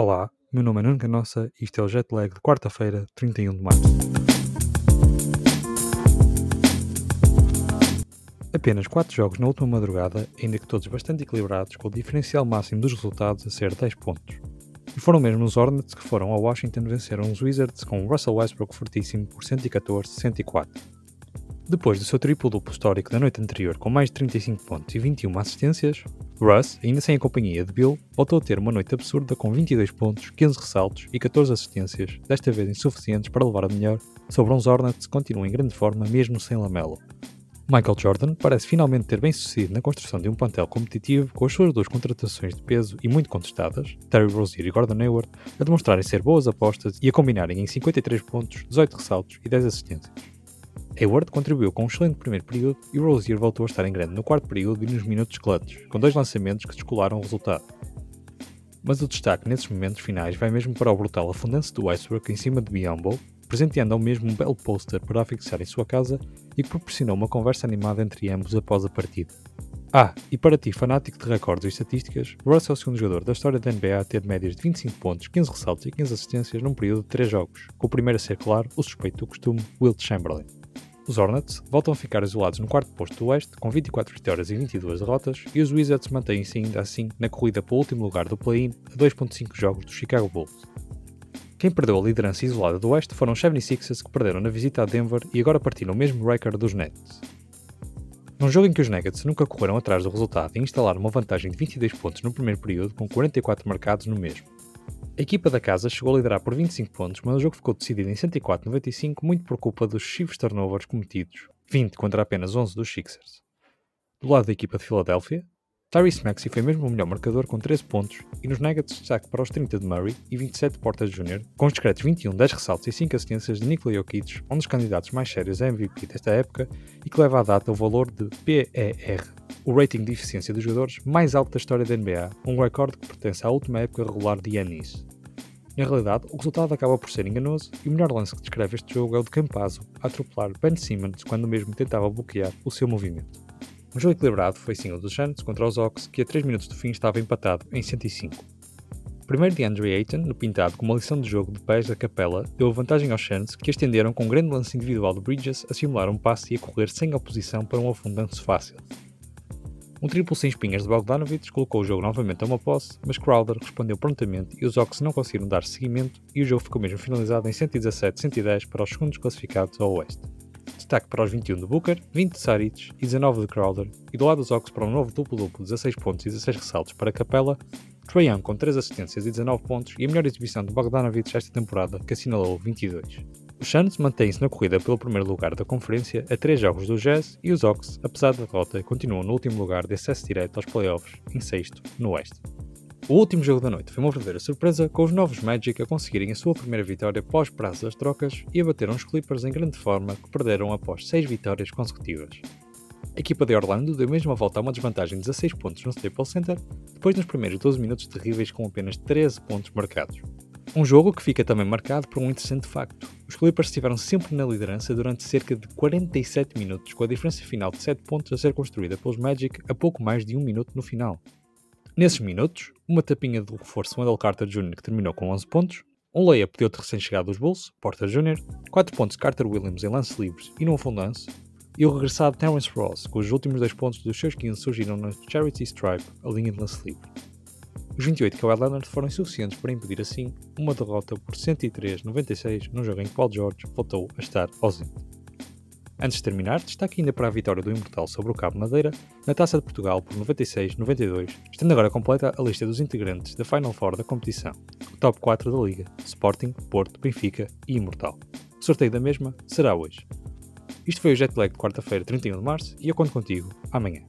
Olá, meu nome é Nuno Canossa e isto é o Jetlag de quarta-feira, 31 de março. Apenas 4 jogos na última madrugada, ainda que todos bastante equilibrados, com o diferencial máximo dos resultados a ser 10 pontos. E foram mesmo os Hornets que foram a Washington vencer os Wizards com Russell Westbrook fortíssimo por 114-104. Depois do seu triplo-duplo histórico da noite anterior com mais de 35 pontos e 21 assistências, Russ, ainda sem a companhia de Bill, voltou a ter uma noite absurda com 22 pontos, 15 ressaltos e 14 assistências, desta vez insuficientes para levar a melhor, sobre uns Hornets que continuam em grande forma mesmo sem Lamelo. Michael Jordan parece finalmente ter bem sucedido na construção de um plantel competitivo com as suas duas contratações de peso e muito contestadas, Terry Rozier e Gordon Hayward, a demonstrarem ser boas apostas e a combinarem em 53 pontos, 18 ressaltos e 10 assistências. Hayward contribuiu com um excelente primeiro período e Rozier voltou a estar em grande no quarto período e nos minutos clutch, com dois lançamentos que descolaram o resultado. Mas o destaque nesses momentos finais vai mesmo para o brutal afundance do Westbrook em cima de Biombo, presenteando ao mesmo um belo poster para afixar em sua casa e que proporcionou uma conversa animada entre ambos após a partida. Ah, e para ti, fanático de recordes e estatísticas, Russ é o segundo jogador da história da NBA a ter médias de 25 pontos, 15 ressaltos e 15 assistências num período de 3 jogos, com o primeiro a ser, claro, o suspeito do costume, Wilt Chamberlain. Os Hornets voltam a ficar isolados no quarto posto do Oeste, com 24 vitórias e 22 derrotas, e os Wizards mantêm-se ainda assim na corrida para o último lugar do play-in a 2.5 jogos do Chicago Bulls. Quem perdeu a liderança isolada do Oeste foram os 76ers que perderam na visita a Denver e agora partiram o mesmo recorde dos Nets. Num jogo em que os Nuggets nunca correram atrás do resultado e instalaram uma vantagem de 22 pontos no primeiro período, com 44 marcados no mesmo. A equipa da casa chegou a liderar por 25 pontos, mas o jogo ficou decidido em 104-95 muito por culpa dos excessivos turnovers cometidos, 20 contra apenas 11 dos Sixers. Do lado da equipa de Filadélfia, Tyrese Maxey foi mesmo o melhor marcador com 13 pontos e nos Nuggets destaque para os 30 de Murray e 27 de Portas Jr., com os discretos 21, 10 ressaltos e 5 assistências de Nikola Jokic, um dos candidatos mais sérios a MVP desta época e que leva à data o valor de PER, o rating de eficiência dos jogadores mais alto da história da NBA, um recorde que pertence à última época regular de Yanis. Na realidade, o resultado acaba por ser enganoso e o melhor lance que descreve este jogo é o de Campazzo a atropelar Ben Simmons quando mesmo tentava bloquear o seu movimento. Um jogo equilibrado foi sim o dos Giants contra os Hawks, que a 3 minutos do fim estava empatado em 105. Primeiro de Andre Ayton, no pintado com uma lição de jogo de pés da capela, deu vantagem aos Giants, que estenderam com um grande lance individual de Bridges a simular um passe e a correr sem oposição para um afundanço fácil. Um triplo sem espinhas de Bogdanovich colocou o jogo novamente a uma posse, mas Crowder respondeu prontamente e os Hawks não conseguiram dar seguimento e o jogo ficou mesmo finalizado em 117-110 para os segundos classificados ao oeste. Destaque para os 21 de Booker, 20 de Saric e 19 de Crowder, e do lado dos Hawks para um novo duplo-duplo, 16 pontos e 16 ressaltos para Capella, Trae com 3 assistências e 19 pontos e a melhor exibição de Bogdanovich esta temporada, que assinalou 22. Os Suns mantêm-se na corrida pelo primeiro lugar da conferência a 3 jogos do Jazz e os Hawks, apesar da derrota, continuam no último lugar de acesso direto aos playoffs, em sexto, no Oeste. O último jogo da noite foi uma verdadeira surpresa, com os novos Magic a conseguirem a sua primeira vitória pós-prazo das trocas e a bateram os Clippers em grande forma, que perderam após 6 vitórias consecutivas. A equipa de Orlando deu mesmo a volta a uma desvantagem de 16 pontos no Staples Center, depois nos primeiros 12 minutos terríveis com apenas 13 pontos marcados. Um jogo que fica também marcado por um interessante facto. Os Clippers estiveram sempre na liderança durante cerca de 47 minutos, com a diferença final de 7 pontos a ser construída pelos Magic a pouco mais de um minuto no final. Nesses minutos, uma tapinha do reforço Wendell Carter Jr. que terminou com 11 pontos, um layup de outro recém-chegado dos Bulls, Porter Jr., 4 pontos de Carter Williams em lance livres e no afundance, e o regressado Terrence Ross, cujos últimos dois pontos dos seus 15 surgiram na Charity Stripe, a linha de lance livre. Os 28 de Kawhi Leonard foram insuficientes para impedir assim uma derrota por 103-96 num jogo em que Paul George voltou a estar ausente. Antes de terminar, destaque ainda para a vitória do Imortal sobre o Cabo Madeira na Taça de Portugal por 96-92, estando agora completa a lista dos integrantes da Final Four da competição, o top 4 da Liga, Sporting, Porto, Benfica e Imortal. O sorteio da mesma será hoje. Isto foi o Jetlag de quarta-feira, 31 de março, e eu conto contigo amanhã.